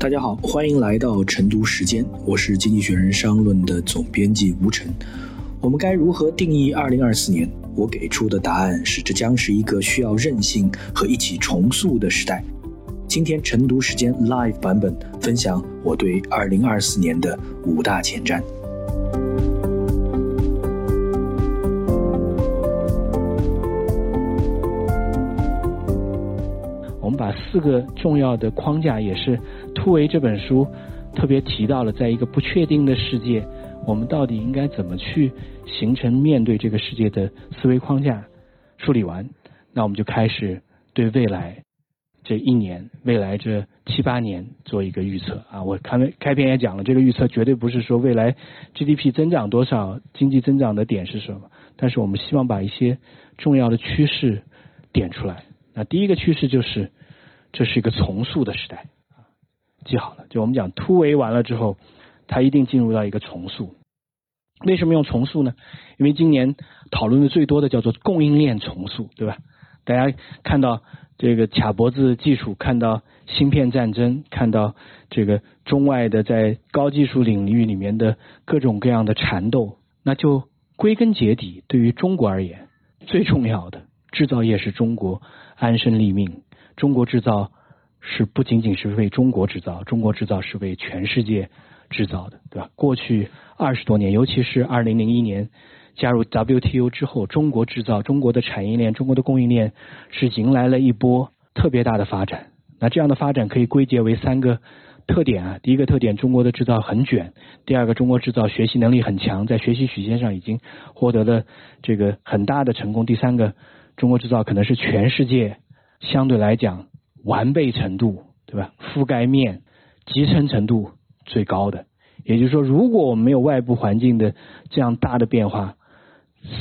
大家好，欢迎来到晨读时间，我是经济学人商论的总编辑吴晨。我们该如何定义2024年？我给出的答案是，这将是一个需要韧性和一起重塑的时代。今天晨读时间 Live 版本分享我对2024年的五大前瞻。我们把四个重要的框架，也是突围这本书特别提到了，在一个不确定的世界。我们到底应该怎么去形成面对这个世界的思维框架？梳理完，那我们就开始对未来这一年、未来这七八年做一个预测啊！我开开篇也讲了，这个预测绝对不是说未来 GDP 增长多少、经济增长的点是什么，但是我们希望把一些重要的趋势点出来。那第一个趋势就是，这是一个重塑的时代！记好了，就我们讲突围完了之后。它一定进入到一个重塑。为什么用重塑呢？因为今年讨论的最多的叫做供应链重塑，对吧？大家看到这个卡脖子技术，看到芯片战争，看到这个中外的在高技术领域里面的各种各样的缠斗，那就归根结底，对于中国而言，最重要的制造业是中国安身立命。中国制造是不仅仅是为中国制造，中国制造是为全世界。制造的，对吧？过去二十多年，尤其是二零零一年加入 WTO 之后，中国制造、中国的产业链、中国的供应链是迎来了一波特别大的发展。那这样的发展可以归结为三个特点啊。第一个特点，中国的制造很卷；第二个，中国制造学习能力很强，在学习曲线上已经获得了这个很大的成功；第三个，中国制造可能是全世界相对来讲完备程度，对吧？覆盖面、集成程度。最高的，也就是说，如果我们没有外部环境的这样大的变化，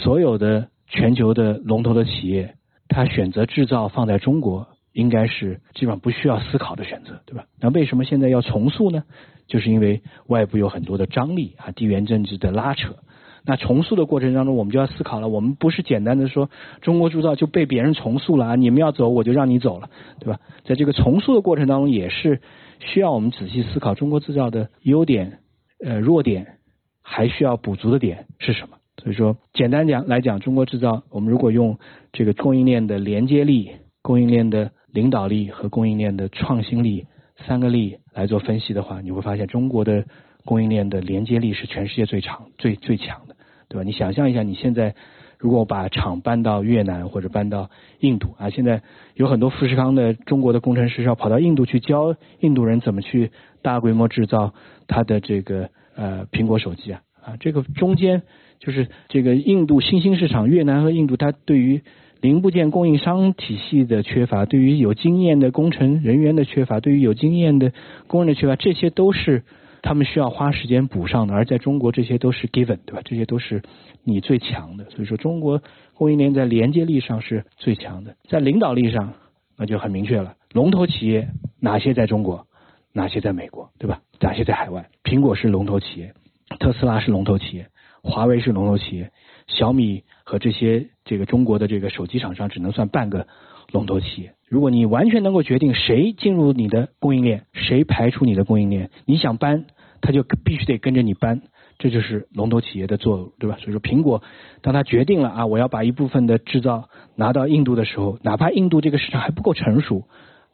所有的全球的龙头的企业，它选择制造放在中国，应该是基本上不需要思考的选择，对吧？那为什么现在要重塑呢？就是因为外部有很多的张力啊，地缘政治的拉扯。那重塑的过程当中，我们就要思考了，我们不是简单的说中国铸造就被别人重塑了啊，你们要走我就让你走了，对吧？在这个重塑的过程当中，也是。需要我们仔细思考中国制造的优点、呃弱点，还需要补足的点是什么？所以说，简单讲来讲，中国制造，我们如果用这个供应链的连接力、供应链的领导力和供应链的创新力三个力来做分析的话，你会发现中国的供应链的连接力是全世界最长、最最强的，对吧？你想象一下，你现在。如果把厂搬到越南或者搬到印度啊，现在有很多富士康的中国的工程师要跑到印度去教印度人怎么去大规模制造他的这个呃苹果手机啊啊，这个中间就是这个印度新兴市场，越南和印度，它对于零部件供应商体系的缺乏，对于有经验的工程人员的缺乏，对于有经验的工人的缺乏，这些都是。他们需要花时间补上的，而在中国这些都是 given，对吧？这些都是你最强的，所以说中国供应链在连接力上是最强的，在领导力上那就很明确了。龙头企业哪些在中国，哪些在美国，对吧？哪些在海外？苹果是龙头企业，特斯拉是龙头企业，华为是龙头企业，小米和这些这个中国的这个手机厂商只能算半个龙头企业。如果你完全能够决定谁进入你的供应链，谁排除你的供应链，你想搬，他就必须得跟着你搬，这就是龙头企业的作用，对吧？所以说，苹果当他决定了啊，我要把一部分的制造拿到印度的时候，哪怕印度这个市场还不够成熟，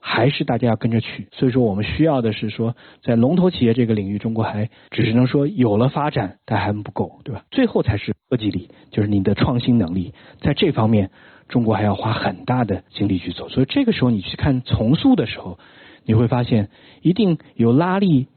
还是大家要跟着去。所以说，我们需要的是说，在龙头企业这个领域，中国还只是能说有了发展，但还不够，对吧？最后才是科技力，就是你的创新能力，在这方面。中国还要花很大的精力去做，所以这个时候你去看重塑的时候，你会发现一定有拉力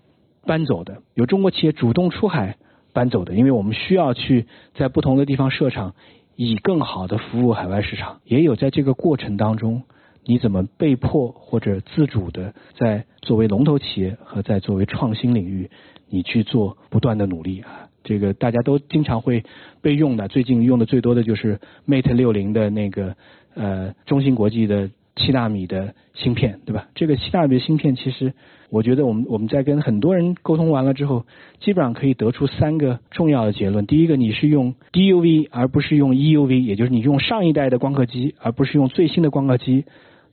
搬走的，有中国企业主动出海搬走的，因为我们需要去在不同的地方设厂，以更好的服务海外市场。也有在这个过程当中，你怎么被迫或者自主的在作为龙头企业和在作为创新领域，你去做不断的努力啊。这个大家都经常会被用的，最近用的最多的就是 Mate 六零的那个呃中芯国际的七纳米的芯片，对吧？这个七纳米的芯片，其实我觉得我们我们在跟很多人沟通完了之后，基本上可以得出三个重要的结论。第一个，你是用 DUV 而不是用 EUV，也就是你用上一代的光刻机而不是用最新的光刻机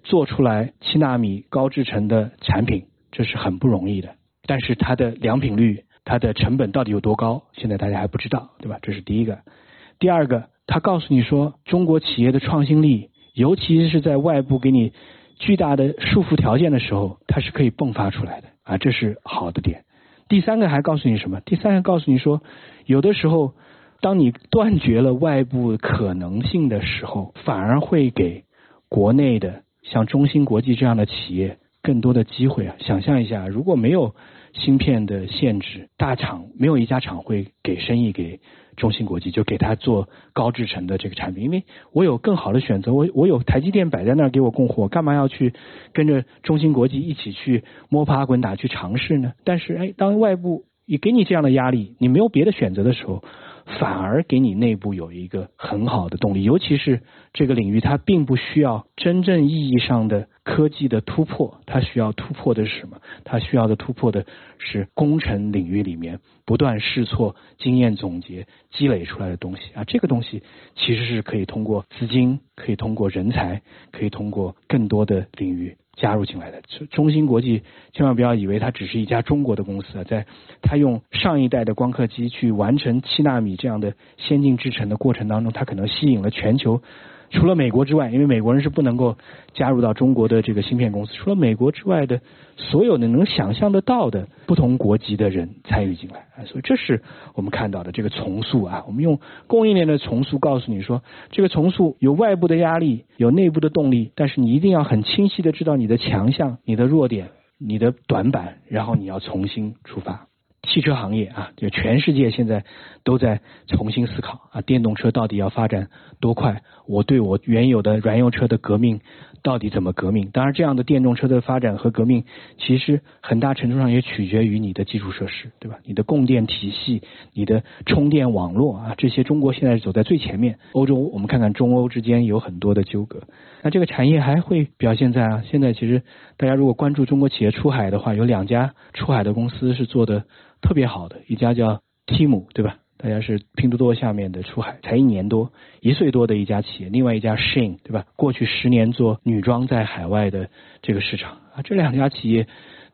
做出来七纳米高制程的产品。这是很不容易的。但是它的良品率、它的成本到底有多高，现在大家还不知道，对吧？这是第一个。第二个，他告诉你说，中国企业的创新力，尤其是在外部给你巨大的束缚条件的时候，它是可以迸发出来的啊，这是好的点。第三个还告诉你什么？第三个告诉你说，有的时候，当你断绝了外部可能性的时候，反而会给国内的像中芯国际这样的企业更多的机会啊！想象一下，如果没有芯片的限制，大厂没有一家厂会给生意给。中芯国际就给他做高制程的这个产品，因为我有更好的选择，我我有台积电摆在那儿给我供货，干嘛要去跟着中芯国际一起去摸爬滚打去尝试呢？但是哎，当外部也给你这样的压力，你没有别的选择的时候。反而给你内部有一个很好的动力，尤其是这个领域，它并不需要真正意义上的科技的突破，它需要突破的是什么？它需要的突破的是工程领域里面不断试错、经验总结、积累出来的东西啊！这个东西其实是可以通过资金、可以通过人才、可以通过更多的领域。加入进来的中芯国际，千万不要以为它只是一家中国的公司，在它用上一代的光刻机去完成七纳米这样的先进制程的过程当中，它可能吸引了全球。除了美国之外，因为美国人是不能够加入到中国的这个芯片公司。除了美国之外的所有的能想象得到的不同国籍的人参与进来，所以这是我们看到的这个重塑啊。我们用供应链的重塑告诉你说，这个重塑有外部的压力，有内部的动力，但是你一定要很清晰的知道你的强项、你的弱点、你的短板，然后你要重新出发。汽车行业啊，就全世界现在都在重新思考啊，电动车到底要发展多快？我对我原有的燃油车的革命到底怎么革命？当然，这样的电动车的发展和革命，其实很大程度上也取决于你的基础设施，对吧？你的供电体系、你的充电网络啊，这些中国现在是走在最前面。欧洲，我们看看中欧之间有很多的纠葛。那这个产业还会表现在啊，现在其实大家如果关注中国企业出海的话，有两家出海的公司是做的。特别好的一家叫 Tim，对吧？大家是拼多多下面的出海，才一年多，一岁多的一家企业。另外一家 Shin 对吧？过去十年做女装在海外的这个市场啊，这两家企业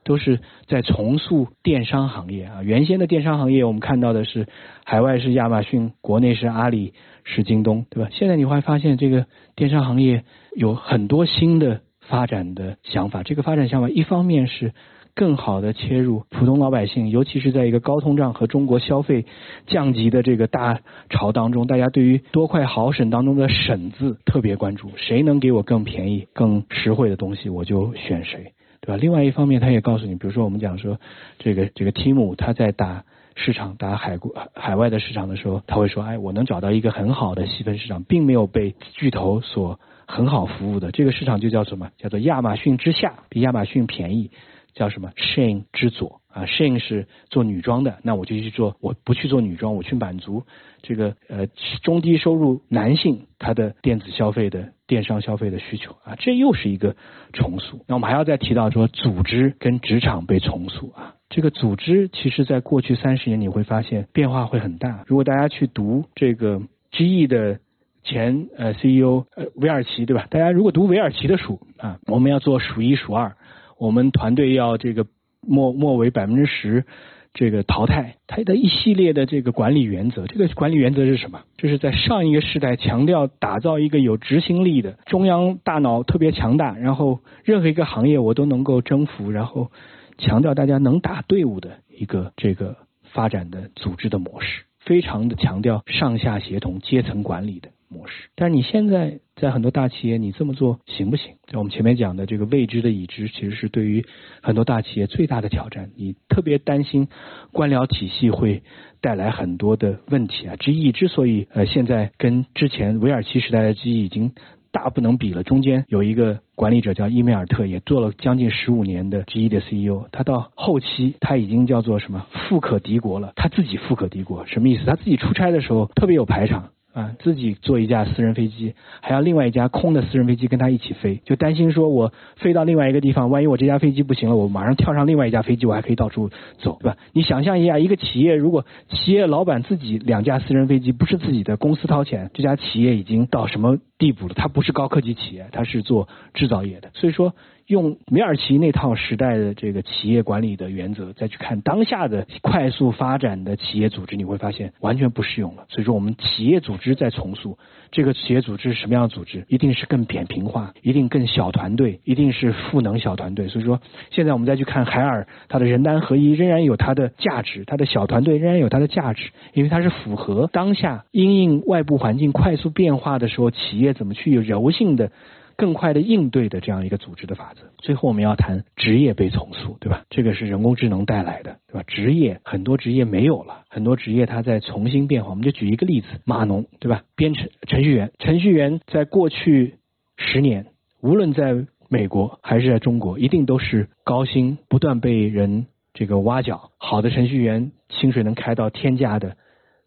都是在重塑电商行业啊。原先的电商行业，我们看到的是海外是亚马逊，国内是阿里，是京东，对吧？现在你会发现，这个电商行业有很多新的发展的想法。这个发展想法，一方面是。更好的切入普通老百姓，尤其是在一个高通胀和中国消费降级的这个大潮当中，大家对于多快好省当中的“省”字特别关注，谁能给我更便宜、更实惠的东西，我就选谁，对吧？另外一方面，他也告诉你，比如说我们讲说这个这个 Tim 他在打市场、打海国海外的市场的时候，他会说：“哎，我能找到一个很好的细分市场，并没有被巨头所很好服务的这个市场，就叫什么？叫做亚马逊之下，比亚马逊便宜。”叫什么？Shein 之左啊，Shein 是做女装的，那我就去做，我不去做女装，我去满足这个呃中低收入男性他的电子消费的电商消费的需求啊，这又是一个重塑。那我们还要再提到说，组织跟职场被重塑啊，这个组织其实在过去三十年你会发现变化会很大。如果大家去读这个 GE 的前呃 CEO 呃韦尔奇对吧？大家如果读韦尔奇的书啊，我们要做数一数二。我们团队要这个末末尾百分之十这个淘汰，它的一系列的这个管理原则，这个管理原则是什么？就是在上一个时代强调打造一个有执行力的中央大脑特别强大，然后任何一个行业我都能够征服，然后强调大家能打队伍的一个这个发展的组织的模式，非常的强调上下协同、阶层管理的。模式，但是你现在在很多大企业，你这么做行不行？在我们前面讲的这个未知的已知，其实是对于很多大企业最大的挑战。你特别担心官僚体系会带来很多的问题啊。之一之所以呃现在跟之前韦尔奇时代的 GE 已经大不能比了，中间有一个管理者叫伊梅尔特，也做了将近十五年的 GE 的 CEO，他到后期他已经叫做什么富可敌国了，他自己富可敌国什么意思？他自己出差的时候特别有排场。啊，自己坐一架私人飞机，还要另外一架空的私人飞机跟他一起飞，就担心说我飞到另外一个地方，万一我这架飞机不行了，我马上跳上另外一架飞机，我还可以到处走，对吧？你想象一下，一个企业如果企业老板自己两架私人飞机不是自己的公司掏钱，这家企业已经到什么地步了。它不是高科技企业，它是做制造业的。所以说，用米尔奇那套时代的这个企业管理的原则，再去看当下的快速发展的企业组织，你会发现完全不适用了。所以说，我们企业组织在重塑。这个企业组织是什么样的组织？一定是更扁平化，一定更小团队，一定是赋能小团队。所以说，现在我们再去看海尔，它的人单合一仍然有它的价值，它的小团队仍然有它的价值，因为它是符合当下因应外部环境快速变化的时候，企业怎么去有柔性的。更快的应对的这样一个组织的法则。最后我们要谈职业被重塑，对吧？这个是人工智能带来的，对吧？职业很多职业没有了，很多职业它在重新变化。我们就举一个例子，码农，对吧？编程程序员，程序员在过去十年，无论在美国还是在中国，一定都是高薪、不断被人这个挖角，好的程序员薪水能开到天价的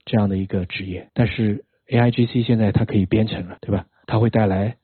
这样的一个职业。但是 A I G C 现在它可以编程了，对吧？它会带来。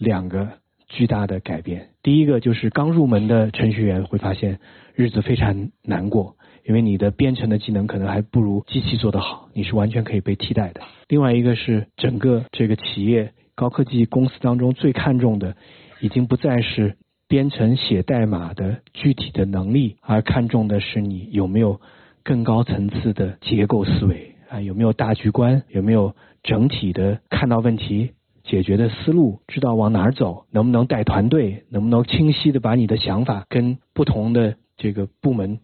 两个巨大的改变，第一个就是刚入门的程序员会发现日子非常难过，因为你的编程的技能可能还不如机器做得好，你是完全可以被替代的。另外一个是整个这个企业高科技公司当中最看重的，已经不再是编程写代码的具体的能力，而看重的是你有没有更高层次的结构思维啊，有没有大局观，有没有整体的看到问题。解决的思路，知道往哪儿走，能不能带团队，能不能清晰的把你的想法跟不同的这个部门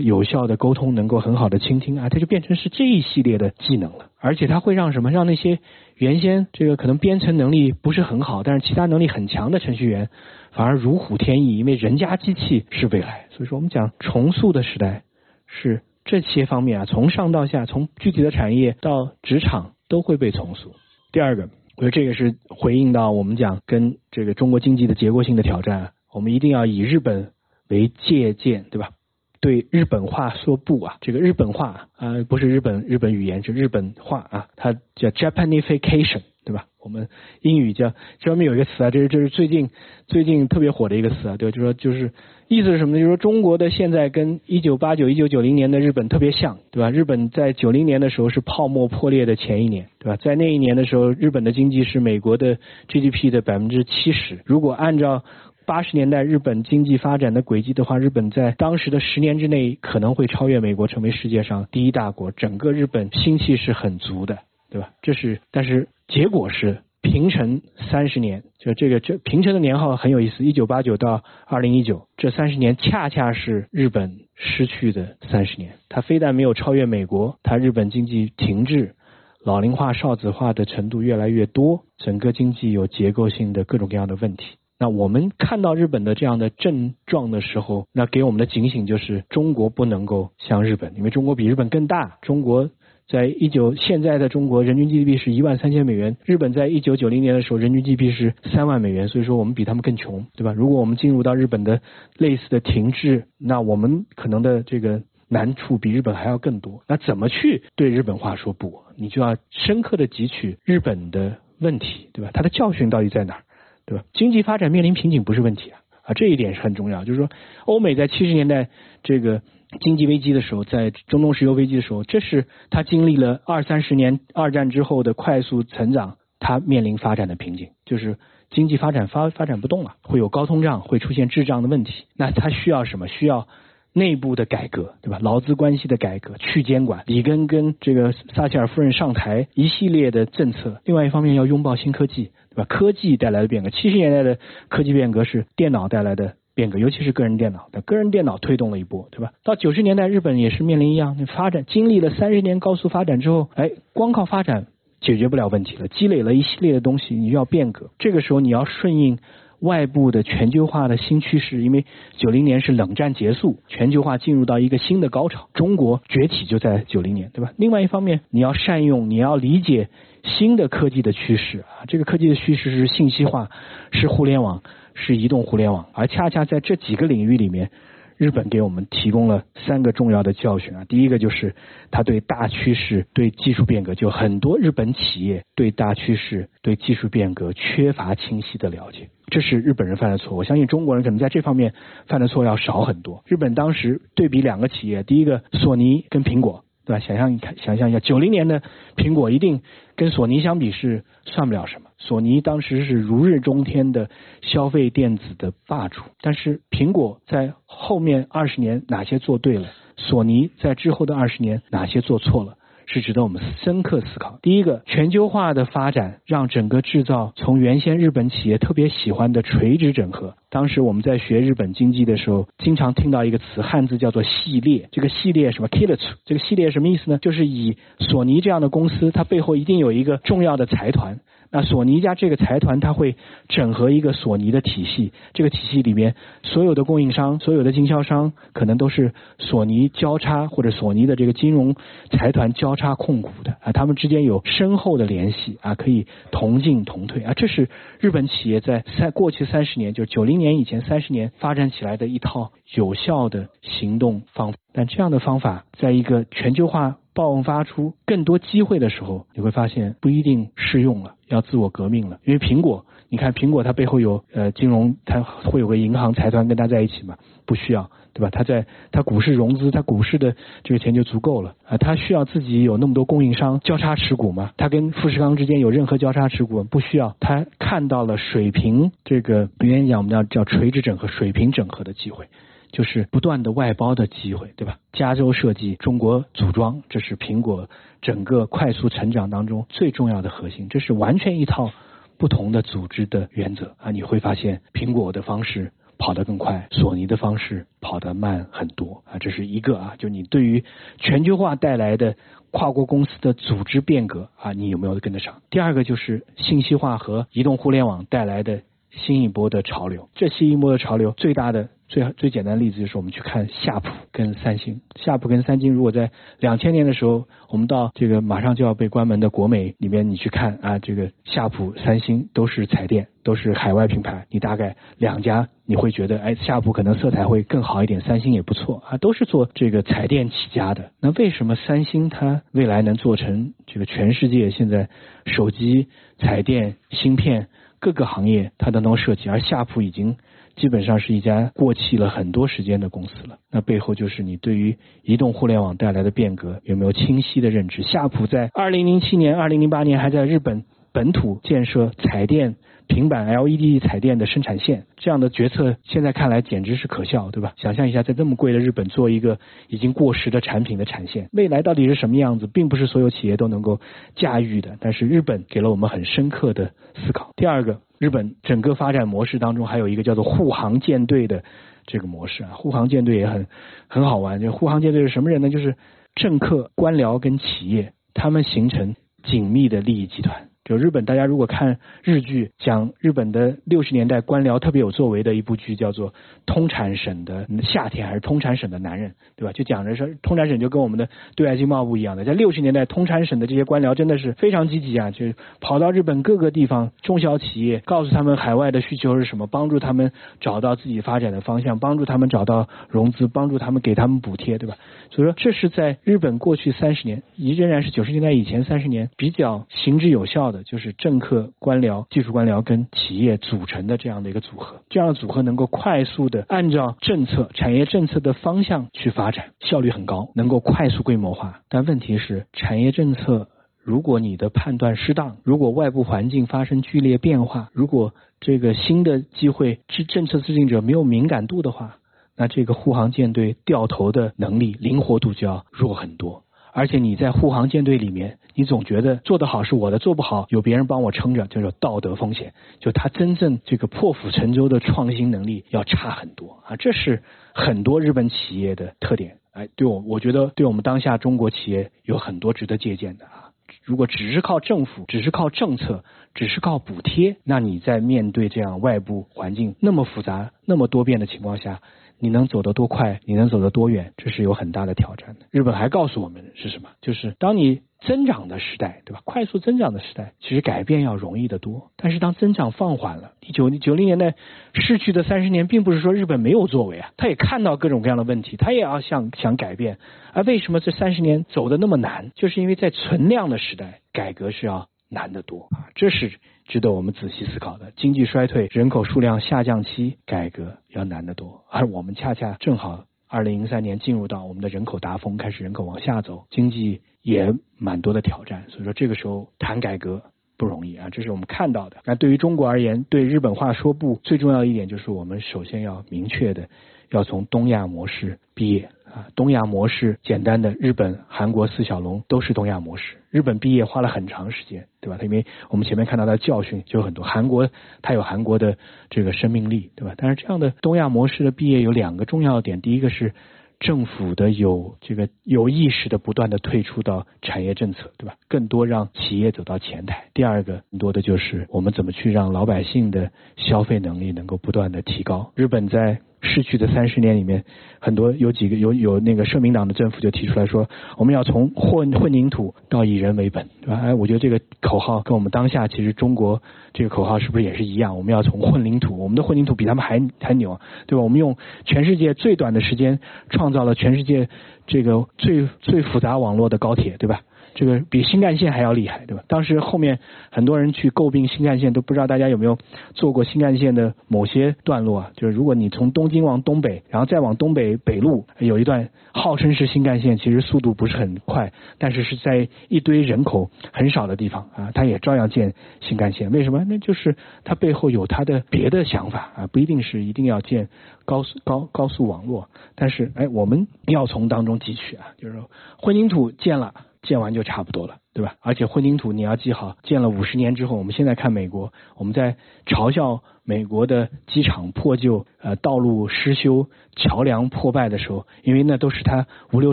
有效的沟通，能够很好的倾听啊，它就变成是这一系列的技能了。而且它会让什么？让那些原先这个可能编程能力不是很好，但是其他能力很强的程序员，反而如虎添翼，因为人家机器是未来。所以说，我们讲重塑的时代是这些方面啊，从上到下，从具体的产业到职场都会被重塑。第二个。我觉得这个是回应到我们讲跟这个中国经济的结构性的挑战，我们一定要以日本为借鉴，对吧？对日本话说不啊，这个日本话啊，不是日本日本语言，是日本话啊，它叫 Japanification。对吧？我们英语叫这外面有一个词啊，这是这是最近最近特别火的一个词啊，对，就说就是意思是什么呢？就是说中国的现在跟一九八九、一九九零年的日本特别像，对吧？日本在九零年的时候是泡沫破裂的前一年，对吧？在那一年的时候，日本的经济是美国的 GDP 的百分之七十。如果按照八十年代日本经济发展的轨迹的话，日本在当时的十年之内可能会超越美国，成为世界上第一大国。整个日本心气是很足的。对吧？这是，但是结果是平成三十年，就这个这平成的年号很有意思，一九八九到二零一九这三十年，恰恰是日本失去的三十年。它非但没有超越美国，它日本经济停滞，老龄化、少子化的程度越来越多，整个经济有结构性的各种各样的问题。那我们看到日本的这样的症状的时候，那给我们的警醒就是，中国不能够像日本，因为中国比日本更大，中国。在一九现在的中国，人均 GDP 是一万三千美元。日本在一九九零年的时候，人均 GDP 是三万美元。所以说，我们比他们更穷，对吧？如果我们进入到日本的类似的停滞，那我们可能的这个难处比日本还要更多。那怎么去对日本话说不？你就要深刻的汲取日本的问题，对吧？它的教训到底在哪儿，对吧？经济发展面临瓶颈不是问题啊，啊，这一点是很重要。就是说，欧美在七十年代这个。经济危机的时候，在中东石油危机的时候，这是他经历了二三十年二战之后的快速成长，他面临发展的瓶颈，就是经济发展发发展不动了，会有高通胀，会出现滞胀的问题。那他需要什么？需要内部的改革，对吧？劳资关系的改革，去监管。里根跟这个撒切尔夫人上台，一系列的政策。另外一方面要拥抱新科技，对吧？科技带来的变革，七十年代的科技变革是电脑带来的。变革，尤其是个人电脑，的个人电脑推动了一波，对吧？到九十年代，日本也是面临一样，你发展经历了三十年高速发展之后，哎，光靠发展解决不了问题了，积累了一系列的东西，你就要变革。这个时候你要顺应外部的全球化的新趋势，因为九零年是冷战结束，全球化进入到一个新的高潮，中国崛起就在九零年，对吧？另外一方面，你要善用，你要理解新的科技的趋势啊，这个科技的趋势是信息化，是互联网。是移动互联网，而恰恰在这几个领域里面，日本给我们提供了三个重要的教训啊。第一个就是他对大趋势、对技术变革，就很多日本企业对大趋势、对技术变革缺乏清晰的了解，这是日本人犯的错。我相信中国人可能在这方面犯的错要少很多。日本当时对比两个企业，第一个索尼跟苹果。对吧？想象一看，想象一下，九零年的苹果一定跟索尼相比是算不了什么。索尼当时是如日中天的消费电子的霸主，但是苹果在后面二十年哪些做对了？索尼在之后的二十年哪些做错了？是值得我们深刻思考。第一个，全球化的发展让整个制造从原先日本企业特别喜欢的垂直整合。当时我们在学日本经济的时候，经常听到一个词，汉字叫做系列。这个系列什么 k i l o t 这个系列什么意思呢？就是以索尼这样的公司，它背后一定有一个重要的财团。那索尼家这个财团，它会整合一个索尼的体系，这个体系里面所有的供应商、所有的经销商，可能都是索尼交叉或者索尼的这个金融财团交叉控股的啊，他们之间有深厚的联系啊，可以同进同退啊，这是日本企业在三过去三十年，就是九零年以前三十年发展起来的一套有效的行动方法。但这样的方法，在一个全球化。爆发出更多机会的时候，你会发现不一定适用了，要自我革命了。因为苹果，你看苹果它背后有呃金融，它会有个银行财团跟它在一起嘛？不需要，对吧？它在它股市融资，它股市的这个钱就足够了啊。它需要自己有那么多供应商交叉持股吗？它跟富士康之间有任何交叉持股？不需要。它看到了水平这个，原先讲我们叫叫垂直整合、水平整合的机会。就是不断的外包的机会，对吧？加州设计，中国组装，这是苹果整个快速成长当中最重要的核心。这是完全一套不同的组织的原则啊！你会发现，苹果的方式跑得更快，索尼的方式跑得慢很多啊！这是一个啊，就你对于全球化带来的跨国公司的组织变革啊，你有没有跟得上？第二个就是信息化和移动互联网带来的新一波的潮流，这新一波的潮流最大的。最最简单的例子就是我们去看夏普跟三星，夏普跟三星如果在两千年的时候，我们到这个马上就要被关门的国美里面，你去看啊，这个夏普、三星都是彩电，都是海外品牌，你大概两家你会觉得，哎，夏普可能色彩会更好一点，三星也不错啊，都是做这个彩电起家的。那为什么三星它未来能做成这个全世界现在手机、彩电、芯片各个行业它都能设计，而夏普已经。基本上是一家过气了很多时间的公司了。那背后就是你对于移动互联网带来的变革有没有清晰的认知？夏普在二零零七年、二零零八年还在日本本土建设彩电。平板 LED 彩电的生产线，这样的决策现在看来简直是可笑，对吧？想象一下，在这么贵的日本做一个已经过时的产品的产线，未来到底是什么样子，并不是所有企业都能够驾驭的。但是日本给了我们很深刻的思考。第二个，日本整个发展模式当中还有一个叫做护航舰队的这个模式啊，护航舰队也很很好玩。就护航舰队是什么人呢？就是政客、官僚跟企业，他们形成紧密的利益集团。就日本，大家如果看日剧，讲日本的六十年代官僚特别有作为的一部剧，叫做《通产省的夏天》还是《通产省的男人》，对吧？就讲的是通产省就跟我们的对外经贸部一样的，在六十年代，通产省的这些官僚真的是非常积极啊，就跑到日本各个地方，中小企业，告诉他们海外的需求是什么，帮助他们找到自己发展的方向，帮助他们找到融资，帮助他们给他们补贴，对吧？所以说，这是在日本过去三十年，依仍然是九十年代以前三十年比较行之有效的。就是政客、官僚、技术官僚跟企业组成的这样的一个组合，这样的组合能够快速的按照政策、产业政策的方向去发展，效率很高，能够快速规模化。但问题是，产业政策如果你的判断失当，如果外部环境发生剧烈变化，如果这个新的机会制政策制定者没有敏感度的话，那这个护航舰队掉头的能力、灵活度就要弱很多。而且你在护航舰队里面，你总觉得做得好是我的，做不好有别人帮我撑着，就是道德风险。就他真正这个破釜沉舟的创新能力要差很多啊！这是很多日本企业的特点。哎，对我，我觉得对我们当下中国企业有很多值得借鉴的啊。如果只是靠政府，只是靠政策，只是靠补贴，那你在面对这样外部环境那么复杂、那么多变的情况下。你能走得多快？你能走得多远？这是有很大的挑战的。日本还告诉我们是什么？就是当你增长的时代，对吧？快速增长的时代，其实改变要容易得多。但是当增长放缓了，九九零年代逝去的三十年，并不是说日本没有作为啊，他也看到各种各样的问题，他也要想想改变。而为什么这三十年走的那么难？就是因为在存量的时代，改革是要难得多啊。这是。值得我们仔细思考的，经济衰退、人口数量下降期，改革要难得多，而我们恰恰正好二零零三年进入到我们的人口达峰，开始人口往下走，经济也蛮多的挑战，所以说这个时候谈改革不容易啊，这是我们看到的。那对于中国而言，对日本话说不，最重要的一点就是我们首先要明确的要从东亚模式毕业。啊，东亚模式简单的，日本、韩国四小龙都是东亚模式。日本毕业花了很长时间，对吧？因为我们前面看到的教训就很多。韩国它有韩国的这个生命力，对吧？但是这样的东亚模式的毕业有两个重要点，第一个是政府的有这个有意识的不断的退出到产业政策，对吧？更多让企业走到前台。第二个更多的就是我们怎么去让老百姓的消费能力能够不断的提高。日本在逝去的三十年里面，很多有几个有有那个社民党的政府就提出来说，我们要从混混凝土到以人为本，对吧？哎，我觉得这个口号跟我们当下其实中国这个口号是不是也是一样？我们要从混凝土，我们的混凝土比他们还还牛，对吧？我们用全世界最短的时间创造了全世界这个最最复杂网络的高铁，对吧？这个比新干线还要厉害，对吧？当时后面很多人去诟病新干线，都不知道大家有没有坐过新干线的某些段落啊？就是如果你从东京往东北，然后再往东北北路有一段号称是新干线，其实速度不是很快，但是是在一堆人口很少的地方啊，它也照样建新干线。为什么？那就是它背后有它的别的想法啊，不一定是一定要建高速高高速网络，但是哎，我们要从当中汲取啊，就是说混凝土建了。建完就差不多了，对吧？而且混凝土你要记好，建了五十年之后，我们现在看美国，我们在嘲笑美国的机场破旧、呃道路失修、桥梁破败的时候，因为那都是他五六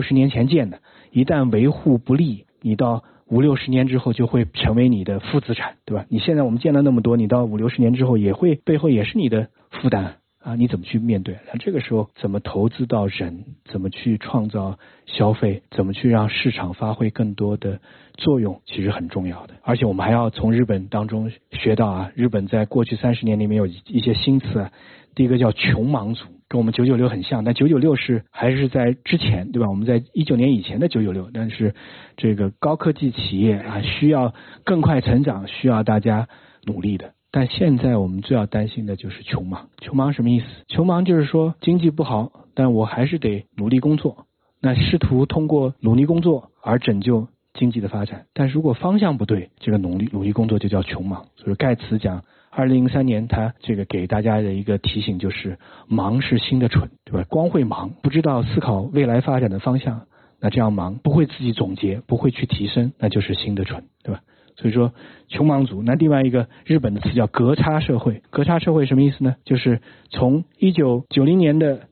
十年前建的，一旦维护不力，你到五六十年之后就会成为你的负资产，对吧？你现在我们建了那么多，你到五六十年之后也会背后也是你的负担。啊，你怎么去面对？那这个时候怎么投资到人？怎么去创造消费？怎么去让市场发挥更多的作用？其实很重要的。而且我们还要从日本当中学到啊，日本在过去三十年里面有一些新词。第一个叫“穷忙族”，跟我们九九六很像，但九九六是还是在之前，对吧？我们在一九年以前的九九六，但是这个高科技企业啊，需要更快成长，需要大家努力的。但现在我们最要担心的就是穷忙。穷忙什么意思？穷忙就是说经济不好，但我还是得努力工作。那试图通过努力工作而拯救经济的发展。但如果方向不对，这个努力努力工作就叫穷忙。所以盖茨讲，二零零三年他这个给大家的一个提醒就是：忙是新的蠢，对吧？光会忙，不知道思考未来发展的方向，那这样忙不会自己总结，不会去提升，那就是新的蠢，对吧？所以说，穷忙族。那另外一个日本的词叫隔差社会。隔差社会什么意思呢？就是从一九九零年的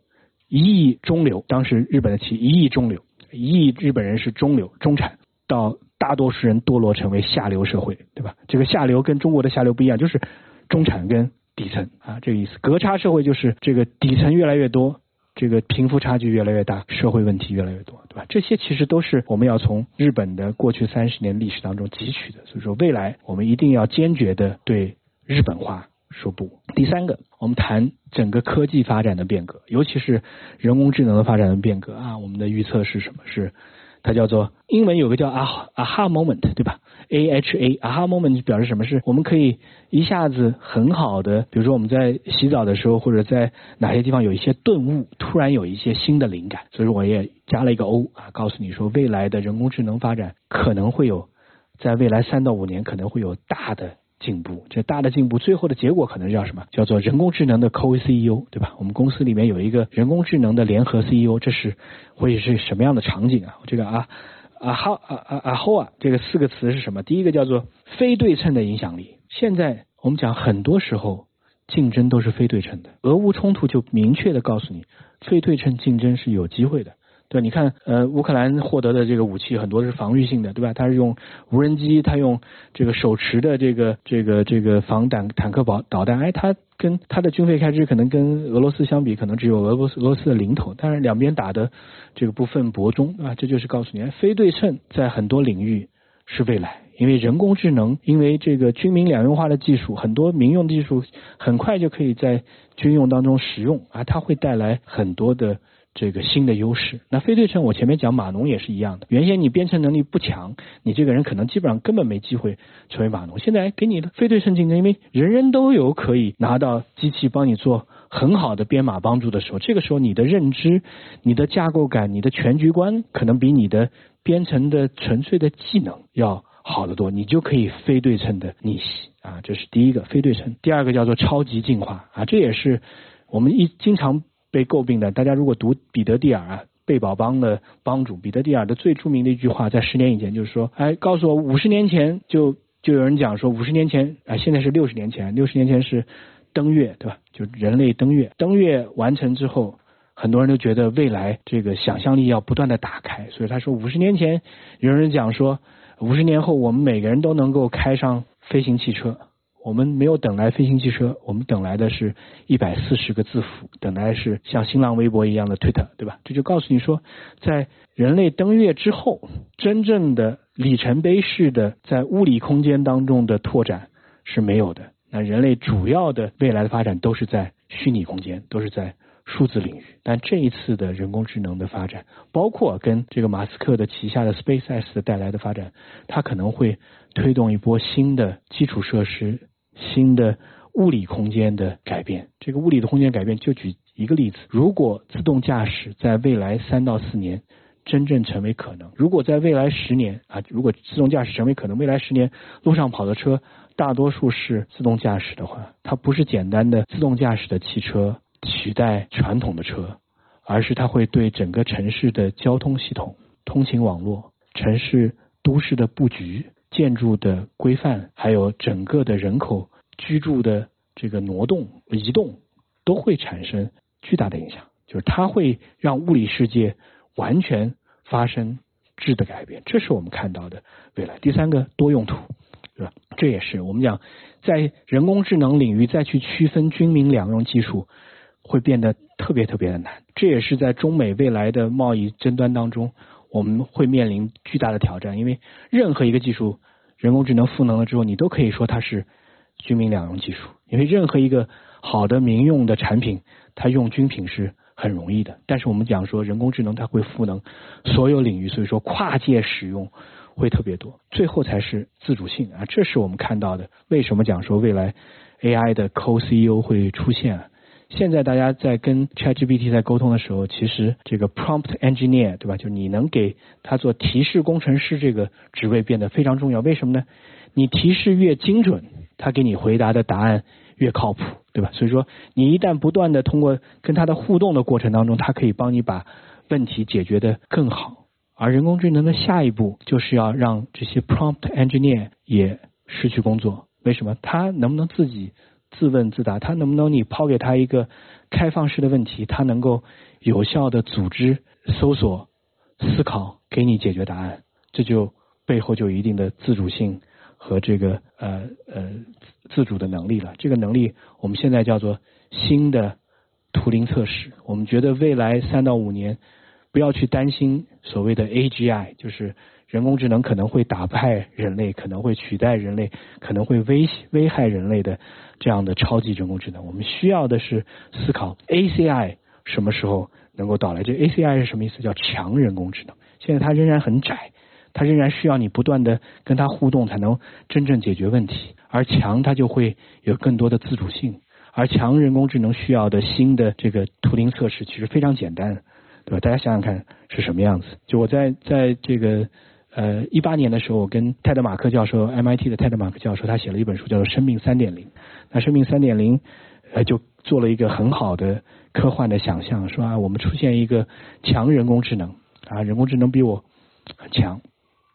一亿中流，当时日本的企一亿中流，一亿日本人是中流中产，到大多数人堕落成为下流社会，对吧？这个下流跟中国的下流不一样，就是中产跟底层啊，这个意思。隔差社会就是这个底层越来越多。这个贫富差距越来越大，社会问题越来越多，这些其实都是我们要从日本的过去三十年历史当中汲取的。所以说，未来我们一定要坚决的对日本化说不。第三个，我们谈整个科技发展的变革，尤其是人工智能的发展的变革啊。我们的预测是什么？是它叫做英文有个叫啊啊哈 moment，对吧？A H A aha moment 表示什么？是我们可以一下子很好的，比如说我们在洗澡的时候，或者在哪些地方有一些顿悟，突然有一些新的灵感。所以说我也加了一个 O 啊，告诉你说未来的人工智能发展可能会有，在未来三到五年可能会有大的进步。这大的进步最后的结果可能叫什么？叫做人工智能的 Co CEO，对吧？我们公司里面有一个人工智能的联合 CEO，这是会是什么样的场景啊？这个啊。啊哈啊啊啊后啊，这个四个词是什么？第一个叫做非对称的影响力。现在我们讲，很多时候竞争都是非对称的。俄乌冲突就明确的告诉你，非对称竞争是有机会的。对，你看，呃，乌克兰获得的这个武器很多是防御性的，对吧？它是用无人机，它用这个手持的这个这个这个防弹坦克导导弹，哎，它跟它的军费开支可能跟俄罗斯相比，可能只有俄罗斯俄罗斯的零头，但是两边打的这个不分伯仲啊，这就是告诉你，非对称在很多领域是未来，因为人工智能，因为这个军民两用化的技术，很多民用技术很快就可以在军用当中使用啊，它会带来很多的。这个新的优势，那非对称，我前面讲码农也是一样的。原先你编程能力不强，你这个人可能基本上根本没机会成为码农。现在给你的非对称竞争，因为人人都有可以拿到机器帮你做很好的编码帮助的时候，这个时候你的认知、你的架构感、你的全局观，可能比你的编程的纯粹的技能要好得多，你就可以非对称的逆袭啊！这是第一个非对称。第二个叫做超级进化啊，这也是我们一经常被诟病的。大家如果读彼得蒂尔啊。贝宝邦的帮主彼得蒂尔的最著名的一句话，在十年以前就是说：“哎，告诉我五十年前就就有人讲说五十年前啊，现在是六十年前，六十年前是登月，对吧？就人类登月，登月完成之后，很多人都觉得未来这个想象力要不断的打开，所以他说五十年前有人讲说五十年后我们每个人都能够开上飞行汽车。”我们没有等来飞行汽车，我们等来的是一百四十个字符，等来是像新浪微博一样的 Twitter，对吧？这就告诉你说，在人类登月之后，真正的里程碑式的在物理空间当中的拓展是没有的。那人类主要的未来的发展都是在虚拟空间，都是在数字领域。但这一次的人工智能的发展，包括跟这个马斯克的旗下的 SpaceX 带来的发展，它可能会推动一波新的基础设施。新的物理空间的改变，这个物理的空间改变，就举一个例子：如果自动驾驶在未来三到四年真正成为可能，如果在未来十年啊，如果自动驾驶成为可能，未来十年路上跑的车大多数是自动驾驶的话，它不是简单的自动驾驶的汽车取代传统的车，而是它会对整个城市的交通系统、通勤网络、城市都市的布局。建筑的规范，还有整个的人口居住的这个挪动、移动，都会产生巨大的影响。就是它会让物理世界完全发生质的改变，这是我们看到的未来。第三个多用途，对吧？这也是我们讲在人工智能领域再去区分军民两用技术，会变得特别特别的难。这也是在中美未来的贸易争端当中。我们会面临巨大的挑战，因为任何一个技术，人工智能赋能了之后，你都可以说它是军民两用技术。因为任何一个好的民用的产品，它用军品是很容易的。但是我们讲说人工智能它会赋能所有领域，所以说跨界使用会特别多。最后才是自主性啊，这是我们看到的。为什么讲说未来 AI 的 Co-CEO 会出现？现在大家在跟 ChatGPT 在沟通的时候，其实这个 Prompt Engineer 对吧？就你能给他做提示工程师这个职位变得非常重要。为什么呢？你提示越精准，他给你回答的答案越靠谱，对吧？所以说，你一旦不断的通过跟他的互动的过程当中，他可以帮你把问题解决的更好。而人工智能的下一步就是要让这些 Prompt Engineer 也失去工作。为什么？他能不能自己？自问自答，他能不能你抛给他一个开放式的问题，他能够有效的组织、搜索、思考，给你解决答案？这就背后就有一定的自主性和这个呃呃自主的能力了。这个能力我们现在叫做新的图灵测试。我们觉得未来三到五年，不要去担心所谓的 AGI，就是。人工智能可能会打败人类，可能会取代人类，可能会危危害人类的这样的超级人工智能。我们需要的是思考 ACI 什么时候能够到来？这 ACI 是什么意思？叫强人工智能。现在它仍然很窄，它仍然需要你不断的跟它互动才能真正解决问题。而强它就会有更多的自主性。而强人工智能需要的新的这个图灵测试其实非常简单，对吧？大家想想看是什么样子？就我在在这个。呃，一八年的时候，我跟泰德马克教授，MIT 的泰德马克教授，他写了一本书，叫做《生命三点零》。那《生命三点零》呃，就做了一个很好的科幻的想象，说啊，我们出现一个强人工智能啊，人工智能比我强，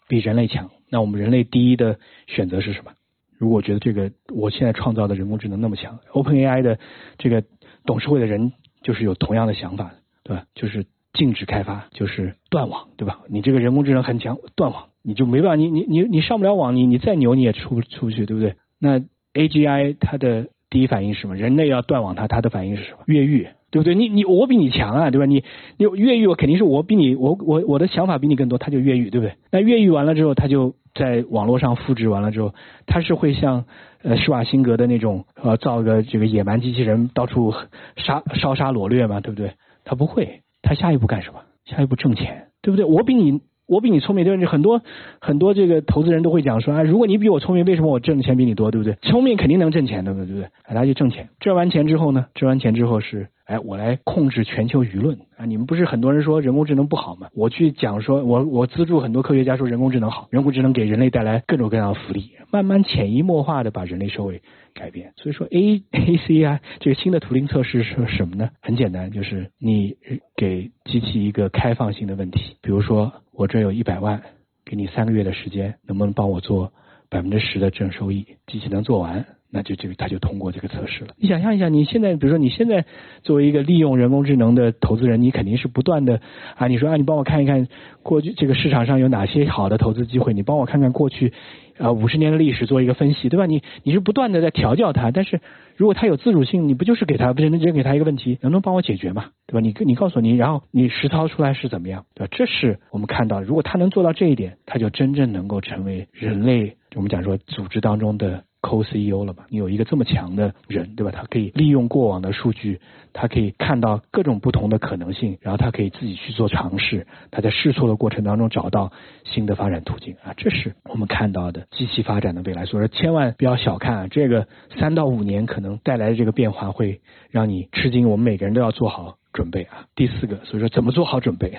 比人类强。那我们人类第一的选择是什么？如果觉得这个我现在创造的人工智能那么强，OpenAI 的这个董事会的人就是有同样的想法，对吧？就是。禁止开发就是断网，对吧？你这个人工智能很强，断网你就没办法，你你你你上不了网，你你再牛你也出不出不去，对不对？那 AGI 它的第一反应是什么？人类要断网，它它的反应是什么？越狱，对不对？你你我比你强啊，对吧？你你越狱，我肯定是我比你我我我的想法比你更多，它就越狱，对不对？那越狱完了之后，它就在网络上复制完了之后，它是会像呃施瓦辛格的那种呃造个这个野蛮机器人到处杀烧杀掳掠嘛，对不对？它不会。他下一步干什么？下一步挣钱，对不对？我比你我比你聪明，对不对？很多很多这个投资人都会讲说啊，如果你比我聪明，为什么我挣的钱比你多，对不对？聪明肯定能挣钱的，对不对？啊，他就挣钱，挣完钱之后呢，挣完钱之后是。哎，我来控制全球舆论啊！你们不是很多人说人工智能不好吗？我去讲说，我我资助很多科学家说人工智能好，人工智能给人类带来各种各样的福利，慢慢潜移默化的把人类社会改变。所以说，A A C 啊这个新的图灵测试是什么呢？很简单，就是你给机器一个开放性的问题，比如说我这有一百万，给你三个月的时间，能不能帮我做百分之十的正收益？机器能做完。那就这个他就通过这个测试了。你想象一下，你现在比如说你现在作为一个利用人工智能的投资人，你肯定是不断的啊，你说啊，你帮我看一看过去这个市场上有哪些好的投资机会，你帮我看看过去啊五十年的历史做一个分析，对吧？你你是不断的在调教它，但是如果它有自主性，你不就是给它不是直接给它一个问题，能不能帮我解决嘛？对吧？你你告诉你，然后你实操出来是怎么样？对吧？这是我们看到，如果它能做到这一点，它就真正能够成为人类我们讲说组织当中的。Co-CEO 了嘛？你有一个这么强的人，对吧？他可以利用过往的数据，他可以看到各种不同的可能性，然后他可以自己去做尝试。他在试错的过程当中找到新的发展途径啊！这是我们看到的机器发展的未来。所以说，千万不要小看啊，这个三到五年可能带来的这个变化会让你吃惊。我们每个人都要做好准备啊！第四个，所以说怎么做好准备？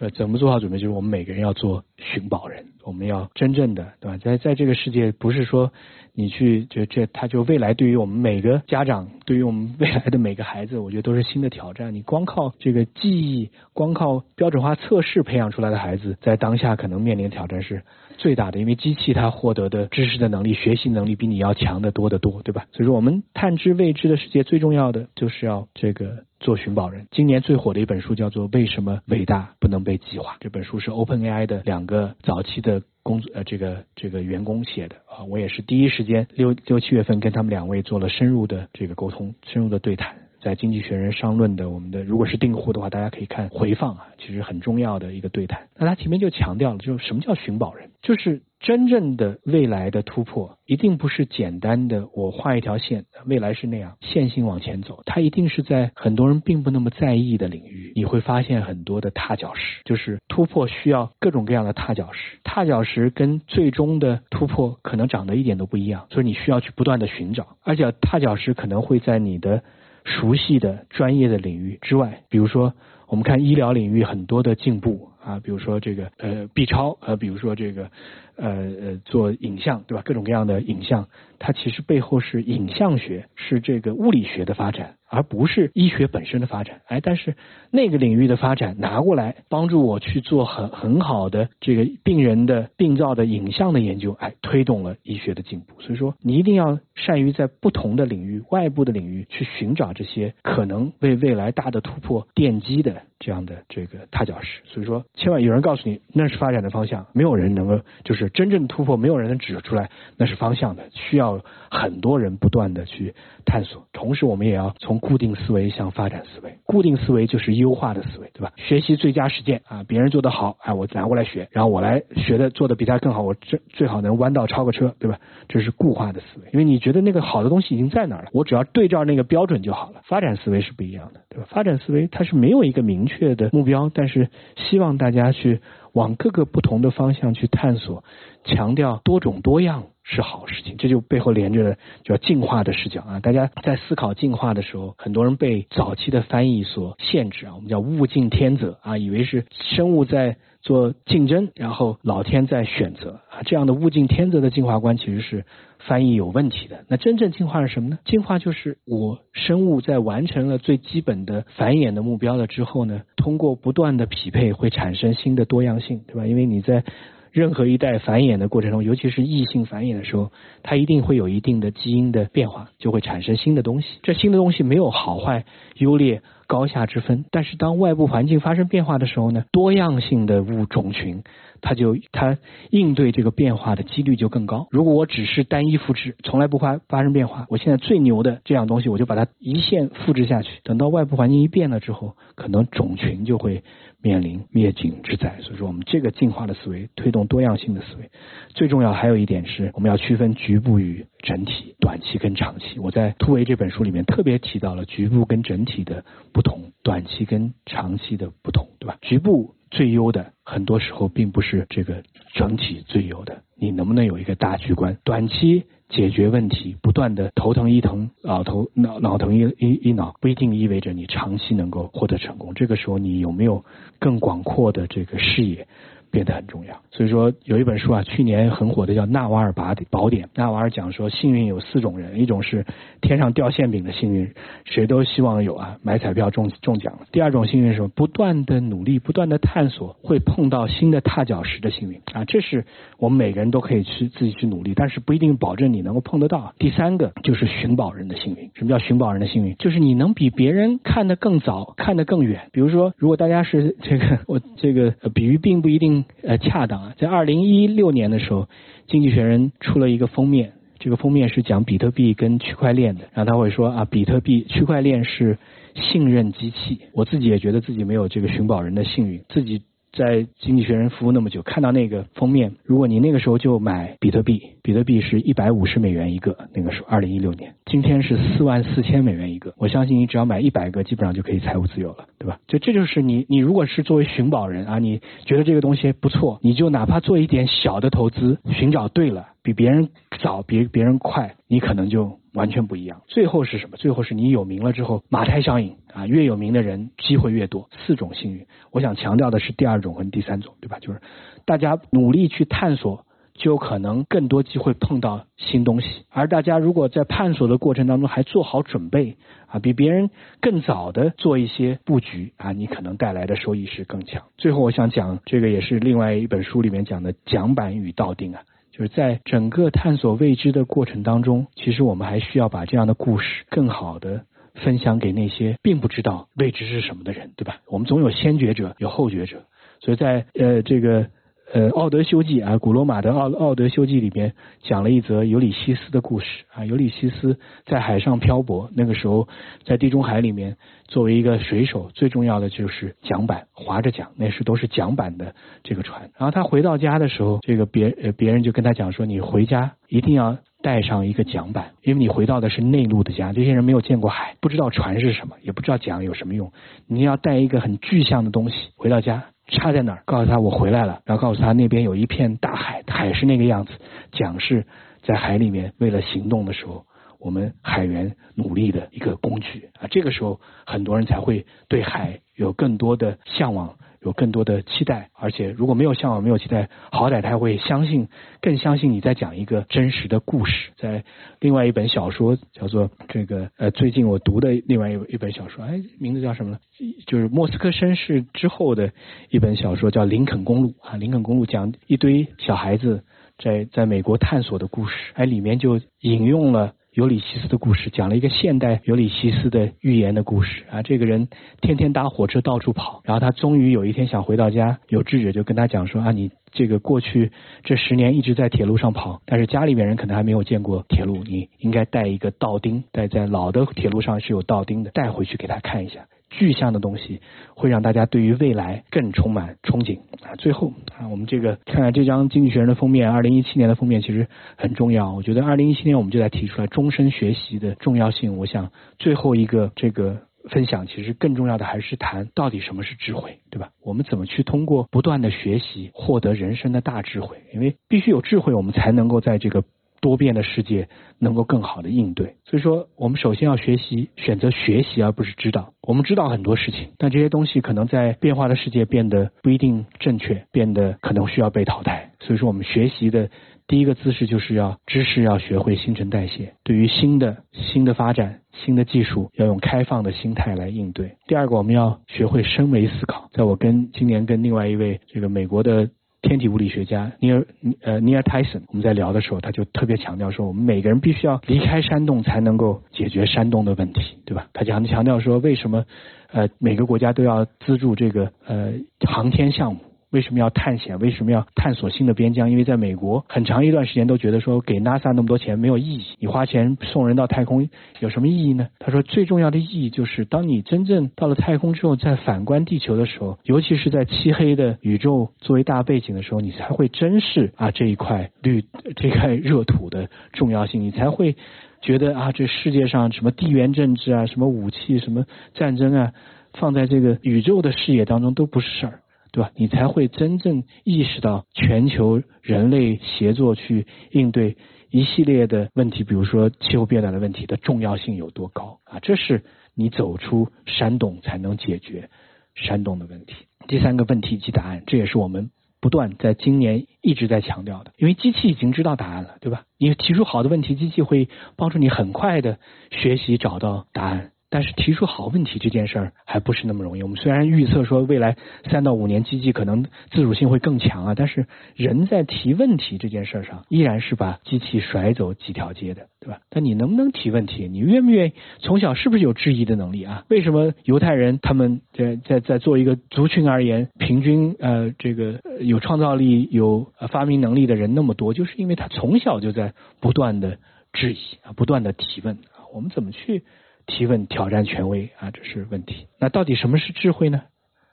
呃，怎么做好准备？就是我们每个人要做寻宝人，我们要真正的，对吧？在在这个世界，不是说你去就这，他就未来对于我们每个家长，对于我们未来的每个孩子，我觉得都是新的挑战。你光靠这个记忆，光靠标准化测试培养出来的孩子，在当下可能面临的挑战是最大的，因为机器它获得的知识的能力、学习能力比你要强的多得多，对吧？所以说，我们探知未知的世界，最重要的就是要这个。做寻宝人，今年最火的一本书叫做《为什么伟大不能被计划》。这本书是 OpenAI 的两个早期的工作呃这个这个员工写的啊，我也是第一时间六六七月份跟他们两位做了深入的这个沟通，深入的对谈。在《经济学人》商论的我们的，如果是订户的话，大家可以看回放啊，其实很重要的一个对谈。那他前面就强调了，就是什么叫寻宝人，就是真正的未来的突破，一定不是简单的我画一条线，未来是那样线性往前走，它一定是在很多人并不那么在意的领域，你会发现很多的踏脚石，就是突破需要各种各样的踏脚石，踏脚石跟最终的突破可能长得一点都不一样，所以你需要去不断的寻找，而且踏脚石可能会在你的。熟悉的专业的领域之外，比如说我们看医疗领域很多的进步啊，比如说这个呃 B 超呃，比如说这个呃呃做影像对吧？各种各样的影像，它其实背后是影像学，是这个物理学的发展。而不是医学本身的发展，哎，但是那个领域的发展拿过来帮助我去做很很好的这个病人的病灶的影像的研究，哎，推动了医学的进步。所以说，你一定要善于在不同的领域、外部的领域去寻找这些可能为未来大的突破奠基的这样的这个踏脚石。所以说，千万有人告诉你那是发展的方向，没有人能够就是真正突破，没有人能指出来那是方向的，需要很多人不断的去探索。同时，我们也要从固定思维向发展思维，固定思维就是优化的思维，对吧？学习最佳实践啊，别人做得好，哎，我拿过来学，然后我来学的做的比他更好，我最最好能弯道超个车，对吧？这是固化的思维，因为你觉得那个好的东西已经在那儿了，我只要对照那个标准就好了。发展思维是不一样的，对吧？发展思维它是没有一个明确的目标，但是希望大家去往各个不同的方向去探索，强调多种多样。是好事情，这就背后连着的叫进化的视角啊！大家在思考进化的时候，很多人被早期的翻译所限制啊，我们叫物竞天择啊，以为是生物在做竞争，然后老天在选择啊，这样的物竞天择的进化观其实是翻译有问题的。那真正进化是什么呢？进化就是我生物在完成了最基本的繁衍的目标了之后呢，通过不断的匹配会产生新的多样性，对吧？因为你在任何一代繁衍的过程中，尤其是异性繁衍的时候，它一定会有一定的基因的变化，就会产生新的东西。这新的东西没有好坏、优劣、高下之分，但是当外部环境发生变化的时候呢，多样性的物种群，它就它应对这个变化的几率就更高。如果我只是单一复制，从来不发发生变化，我现在最牛的这样东西，我就把它一线复制下去。等到外部环境一变了之后，可能种群就会。面临灭顶之灾，所以说我们这个进化的思维推动多样性的思维，最重要还有一点是我们要区分局部与整体，短期跟长期。我在突围这本书里面特别提到了局部跟整体的不同，短期跟长期的不同，对吧？局部最优的，很多时候并不是这个整体最优的。你能不能有一个大局观？短期解决问题，不断的头疼医疼，脑头脑脑疼医医医脑，不一定意味着你长期能够获得成功。这个时候，你有没有更广阔的这个视野？变得很重要，所以说有一本书啊，去年很火的叫《纳瓦尔宝典》。宝典纳瓦尔讲说，幸运有四种人：一种是天上掉馅饼的幸运，谁都希望有啊，买彩票中中奖；第二种幸运是不断的努力、不断的探索，会碰到新的踏脚石的幸运啊，这是我们每个人都可以去自己去努力，但是不一定保证你能够碰得到。第三个就是寻宝人的幸运。什么叫寻宝人的幸运？就是你能比别人看得更早、看得更远。比如说，如果大家是这个，我这个比喻并不一定。呃，恰当啊！在二零一六年的时候，《经济学人》出了一个封面，这个封面是讲比特币跟区块链的。然后他会说啊，比特币、区块链是信任机器。我自己也觉得自己没有这个寻宝人的幸运，自己。在经济学人服务那么久，看到那个封面，如果你那个时候就买比特币，比特币是一百五十美元一个，那个时候二零一六年，今天是四万四千美元一个。我相信你只要买一百个，基本上就可以财务自由了，对吧？就这就是你，你如果是作为寻宝人啊，你觉得这个东西不错，你就哪怕做一点小的投资，寻找对了，比别人早，比别人快，你可能就。完全不一样。最后是什么？最后是你有名了之后，马太效应啊，越有名的人机会越多。四种幸运，我想强调的是第二种和第三种，对吧？就是大家努力去探索，就可能更多机会碰到新东西。而大家如果在探索的过程当中还做好准备啊，比别人更早的做一些布局啊，你可能带来的收益是更强。最后我想讲这个也是另外一本书里面讲的桨板与倒钉啊。就是在整个探索未知的过程当中，其实我们还需要把这样的故事更好的分享给那些并不知道未知是什么的人，对吧？我们总有先觉者，有后觉者，所以在呃这个。呃，《奥德修记》啊，古罗马的《奥奥德修记》里边讲了一则尤里西斯的故事啊。尤里西斯在海上漂泊，那个时候在地中海里面，作为一个水手，最重要的就是桨板，划着桨，那是都是桨板的这个船。然后他回到家的时候，这个别呃别人就跟他讲说，你回家一定要带上一个桨板，因为你回到的是内陆的家，这些人没有见过海，不知道船是什么，也不知道桨有什么用，你要带一个很具象的东西回到家。插在哪儿？告诉他我回来了，然后告诉他那边有一片大海，海是那个样子。桨是在海里面，为了行动的时候，我们海员努力的一个工具啊。这个时候，很多人才会对海有更多的向往。有更多的期待，而且如果没有向往、没有期待，好歹他会相信，更相信你在讲一个真实的故事。在另外一本小说叫做这个呃，最近我读的另外一一本小说，哎，名字叫什么呢？就是莫斯科绅士之后的一本小说，叫《林肯公路》啊，《林肯公路》讲一堆小孩子在在美国探索的故事，哎，里面就引用了。尤里西斯的故事讲了一个现代尤里西斯的寓言的故事啊，这个人天天搭火车到处跑，然后他终于有一天想回到家，有智者就跟他讲说啊，你这个过去这十年一直在铁路上跑，但是家里面人可能还没有见过铁路，你应该带一个道钉，带在老的铁路上是有道钉的，带回去给他看一下。具象的东西会让大家对于未来更充满憧憬啊！最后啊，我们这个看看这张《经济学人》的封面，二零一七年的封面其实很重要。我觉得二零一七年我们就在提出来终身学习的重要性。我想最后一个这个分享，其实更重要的还是谈到底什么是智慧，对吧？我们怎么去通过不断的学习获得人生的大智慧？因为必须有智慧，我们才能够在这个。多变的世界能够更好的应对，所以说我们首先要学习，选择学习而不是知道。我们知道很多事情，但这些东西可能在变化的世界变得不一定正确，变得可能需要被淘汰。所以说，我们学习的第一个姿势就是要知识要学会新陈代谢，对于新的新的发展、新的技术，要用开放的心态来应对。第二个，我们要学会升维思考。在我跟今年跟另外一位这个美国的。天体物理学家尼尔呃尼尔泰森，我们在聊的时候，他就特别强调说，我们每个人必须要离开山洞才能够解决山洞的问题，对吧？他强强调说，为什么呃每个国家都要资助这个呃航天项目？为什么要探险？为什么要探索新的边疆？因为在美国，很长一段时间都觉得说给 NASA 那么多钱没有意义。你花钱送人到太空有什么意义呢？他说最重要的意义就是，当你真正到了太空之后，在反观地球的时候，尤其是在漆黑的宇宙作为大背景的时候，你才会珍视啊这一块绿这块热土的重要性。你才会觉得啊，这世界上什么地缘政治啊，什么武器，什么战争啊，放在这个宇宙的视野当中都不是事儿。对吧？你才会真正意识到全球人类协作去应对一系列的问题，比如说气候变暖的问题的重要性有多高啊！这是你走出山洞才能解决山洞的问题。第三个问题及答案，这也是我们不断在今年一直在强调的，因为机器已经知道答案了，对吧？你提出好的问题，机器会帮助你很快的学习找到答案。但是提出好问题这件事儿还不是那么容易。我们虽然预测说未来三到五年机器可能自主性会更强啊，但是人在提问题这件事上依然是把机器甩走几条街的，对吧？但你能不能提问题？你愿不愿意？从小是不是有质疑的能力啊？为什么犹太人他们在在在做一个族群而言，平均呃这个有创造力、有发明能力的人那么多？就是因为他从小就在不断的质疑啊，不断的提问啊。我们怎么去？提问挑战权威啊，这是问题。那到底什么是智慧呢？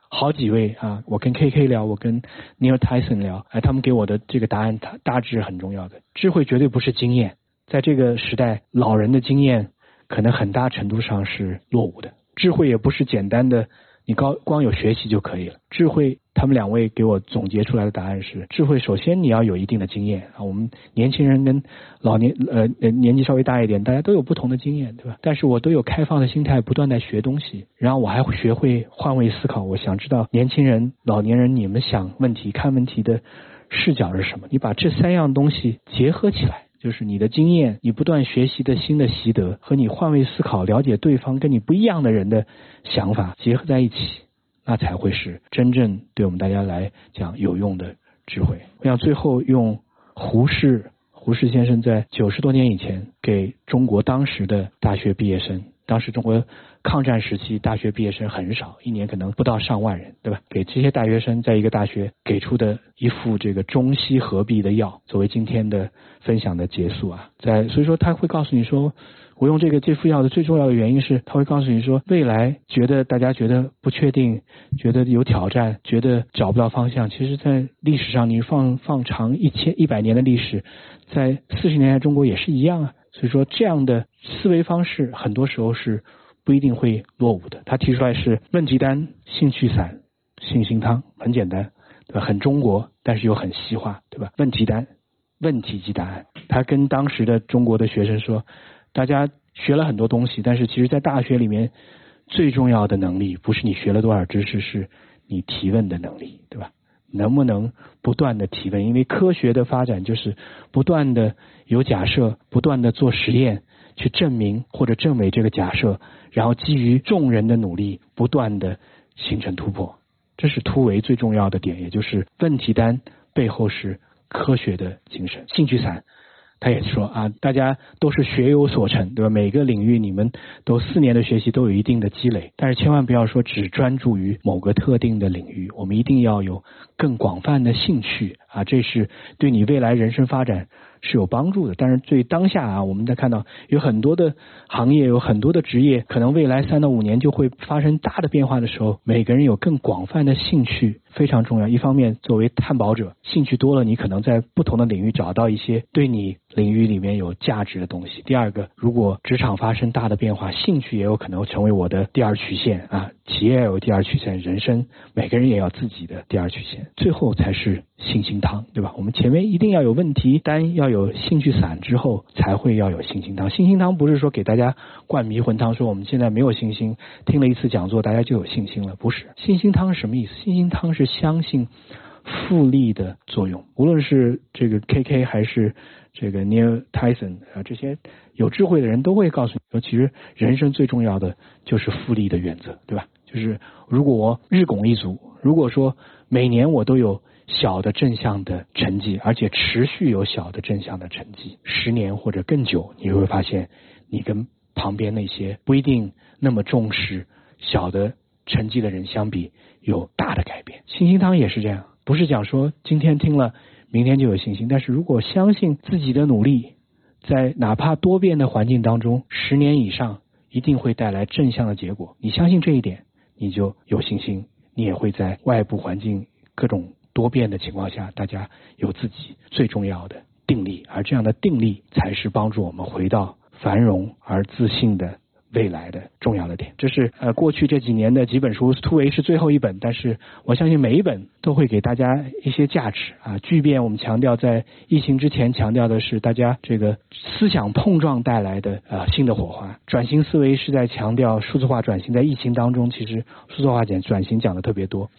好几位啊，我跟 K K 聊，我跟 Neil Tyson 聊，哎，他们给我的这个答案，大大致很重要的。智慧绝对不是经验，在这个时代，老人的经验可能很大程度上是落伍的。智慧也不是简单的。你高光有学习就可以了。智慧，他们两位给我总结出来的答案是：智慧首先你要有一定的经验啊。我们年轻人跟老年呃呃年纪稍微大一点，大家都有不同的经验，对吧？但是我都有开放的心态，不断在学东西。然后我还会学会换位思考。我想知道年轻人、老年人你们想问题、看问题的视角是什么？你把这三样东西结合起来。就是你的经验，你不断学习的新的习得和你换位思考、了解对方跟你不一样的人的想法结合在一起，那才会是真正对我们大家来讲有用的智慧。我想最后用胡适，胡适先生在九十多年以前给中国当时的大学毕业生。当时中国抗战时期大学毕业生很少，一年可能不到上万人，对吧？给这些大学生在一个大学给出的一副这个中西合璧的药，作为今天的分享的结束啊，在所以说他会告诉你说，我用这个这副药的最重要的原因是，他会告诉你说，未来觉得大家觉得不确定，觉得有挑战，觉得找不到方向，其实，在历史上你放放长一千一百年的历史，在四十年代中国也是一样啊。所以说，这样的思维方式很多时候是不一定会落伍的。他提出来是问题单、兴趣散、信心汤，很简单，对吧？很中国，但是又很西化，对吧？问题单，问题及答案。他跟当时的中国的学生说，大家学了很多东西，但是其实在大学里面最重要的能力，不是你学了多少知识，是你提问的能力，对吧？能不能不断的提问？因为科学的发展就是不断的有假设，不断的做实验去证明或者证伪这个假设，然后基于众人的努力，不断的形成突破。这是突围最重要的点，也就是问题单背后是科学的精神。兴趣散。他也说啊，大家都是学有所成，对吧？每个领域你们都四年的学习都有一定的积累，但是千万不要说只专注于某个特定的领域，我们一定要有更广泛的兴趣啊，这是对你未来人生发展是有帮助的。但是对当下啊，我们在看到有很多的行业，有很多的职业，可能未来三到五年就会发生大的变化的时候，每个人有更广泛的兴趣。非常重要。一方面，作为探宝者，兴趣多了，你可能在不同的领域找到一些对你领域里面有价值的东西。第二个，如果职场发生大的变化，兴趣也有可能成为我的第二曲线啊。企业有第二曲线，人生每个人也要自己的第二曲线，最后才是信心汤，对吧？我们前面一定要有问题单，要有兴趣散之后，才会要有信心汤。信心汤不是说给大家灌迷魂汤，说我们现在没有信心，听了一次讲座大家就有信心了，不是。信心汤是什么意思？信心汤是相信复利的作用。无论是这个 K K 还是这个 Neil Tyson 啊，这些有智慧的人都会告诉你说，其实人生最重要的就是复利的原则，对吧？就是如果我日拱一卒，如果说每年我都有小的正向的成绩，而且持续有小的正向的成绩，十年或者更久，你会发现你跟旁边那些不一定那么重视小的成绩的人相比，有大的改变。信心汤也是这样，不是讲说今天听了，明天就有信心，但是如果相信自己的努力，在哪怕多变的环境当中，十年以上一定会带来正向的结果。你相信这一点。你就有信心，你也会在外部环境各种多变的情况下，大家有自己最重要的定力，而这样的定力才是帮助我们回到繁荣而自信的未来的重要的点。这是呃过去这几年的几本书，突围是最后一本，但是我相信每一本都会给大家一些价值啊。巨变我们强调在疫情之前强调的是大家这个思想碰撞带来的呃新的火花，转型思维是在强调数字化转型，在疫情当中其实数字化转转型讲的特别多。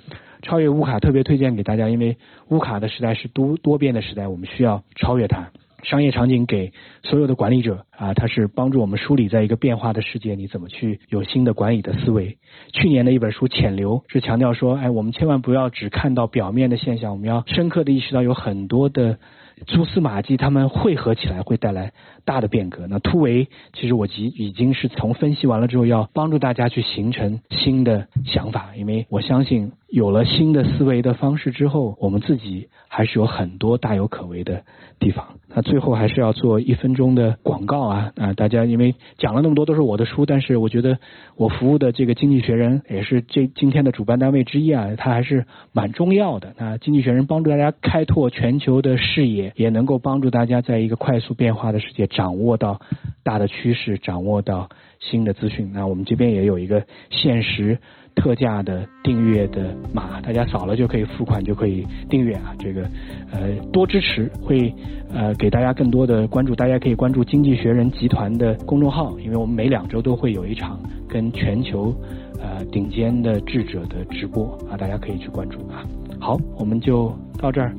超越乌卡特别推荐给大家，因为乌卡的时代是多多变的时代，我们需要超越它。商业场景给所有的管理者啊，它是帮助我们梳理在一个变化的世界，你怎么去有新的管理的思维。去年的一本书《潜流》是强调说，哎，我们千万不要只看到表面的现象，我们要深刻的意识到有很多的蛛丝马迹，它们汇合起来会带来大的变革。那突围，其实我已已经是从分析完了之后，要帮助大家去形成新的想法，因为我相信。有了新的思维的方式之后，我们自己还是有很多大有可为的地方。那最后还是要做一分钟的广告啊啊！大家因为讲了那么多都是我的书，但是我觉得我服务的这个《经济学人》也是这今天的主办单位之一啊，它还是蛮重要的。那《经济学人》帮助大家开拓全球的视野，也能够帮助大家在一个快速变化的世界掌握到大的趋势，掌握到新的资讯。那我们这边也有一个限时。特价的订阅的码，大家扫了就可以付款，就可以订阅啊。这个呃多支持，会呃给大家更多的关注。大家可以关注经济学人集团的公众号，因为我们每两周都会有一场跟全球呃顶尖的智者的直播啊，大家可以去关注啊。好，我们就到这儿。